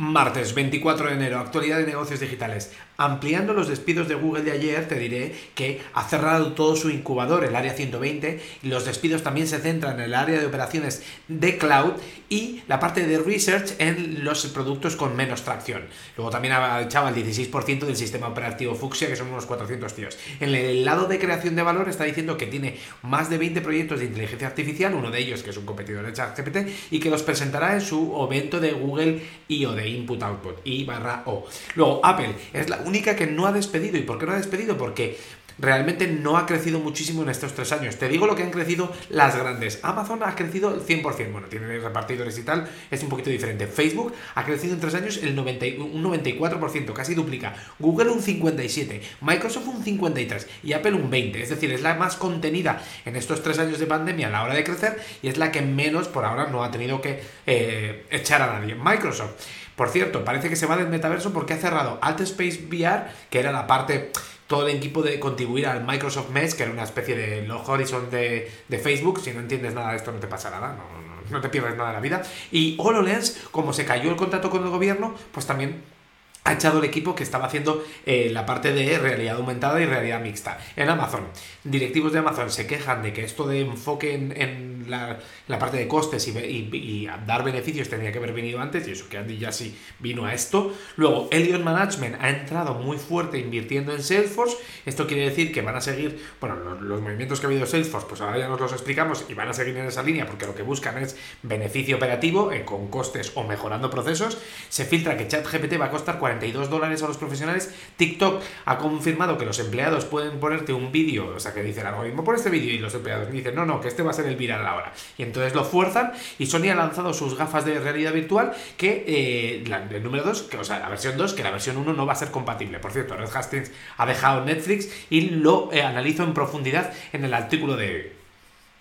Martes 24 de enero, actualidad de negocios digitales. Ampliando los despidos de Google de ayer, te diré que ha cerrado todo su incubador, el área 120, y los despidos también se centran en el área de operaciones de cloud y la parte de research en los productos con menos tracción. Luego también ha echado el 16% del sistema operativo Fuchsia, que son unos 400 tíos. En el lado de creación de valor está diciendo que tiene más de 20 proyectos de inteligencia artificial, uno de ellos que es un competidor de ChatGPT, y que los presentará en su evento de Google I.O. de Input Output, I barra O. Luego, Apple es la única que no ha despedido. ¿Y por qué no ha despedido? Porque realmente no ha crecido muchísimo en estos tres años. Te digo lo que han crecido las grandes. Amazon ha crecido el 100%, bueno, tiene repartidores y tal, es un poquito diferente. Facebook ha crecido en tres años el 90, un 94%, casi duplica. Google un 57%, Microsoft un 53% y Apple un 20%. Es decir, es la más contenida en estos tres años de pandemia a la hora de crecer y es la que menos por ahora no ha tenido que eh, echar a nadie. Microsoft. Por cierto, parece que se va del metaverso porque ha cerrado Space VR, que era la parte todo el equipo de contribuir al Microsoft Mesh, que era una especie de los Horizon de, Facebook. Si no entiendes nada de esto, no te pasa nada, no, no te pierdes nada de la vida. Y HoloLens, como se cayó el contrato con el gobierno, pues también ha echado el equipo que estaba haciendo eh, la parte de realidad aumentada y realidad mixta. En Amazon, directivos de Amazon se quejan de que esto de enfoque en, la, parte de costes y, dar beneficios tenía que haber venido antes, y eso que Andy ya sí vino a esto. Luego, Elliot Management ha entrado muy fuerte invirtiendo en Salesforce. Esto quiere decir que van a seguir, bueno, los, movimientos que ha habido Salesforce, pues ahora ya nos los explicamos y van a seguir en esa línea porque lo que buscan es beneficio operativo eh, con costes o mejorando procesos. Se filtra que ChatGPT va a costar 40 42 dólares a los profesionales. TikTok ha confirmado que los empleados pueden ponerte un vídeo, o sea, que dicen algo mismo por este vídeo y los empleados dicen, no, no, que este va a ser el viral ahora. Y entonces lo fuerzan y Sony ha lanzado sus gafas de realidad virtual que, eh, el número 2, que, o sea, la versión 2, que la versión 1 no va a ser compatible. Por cierto, Red Hastings ha dejado Netflix y lo eh, analizo en profundidad en el artículo de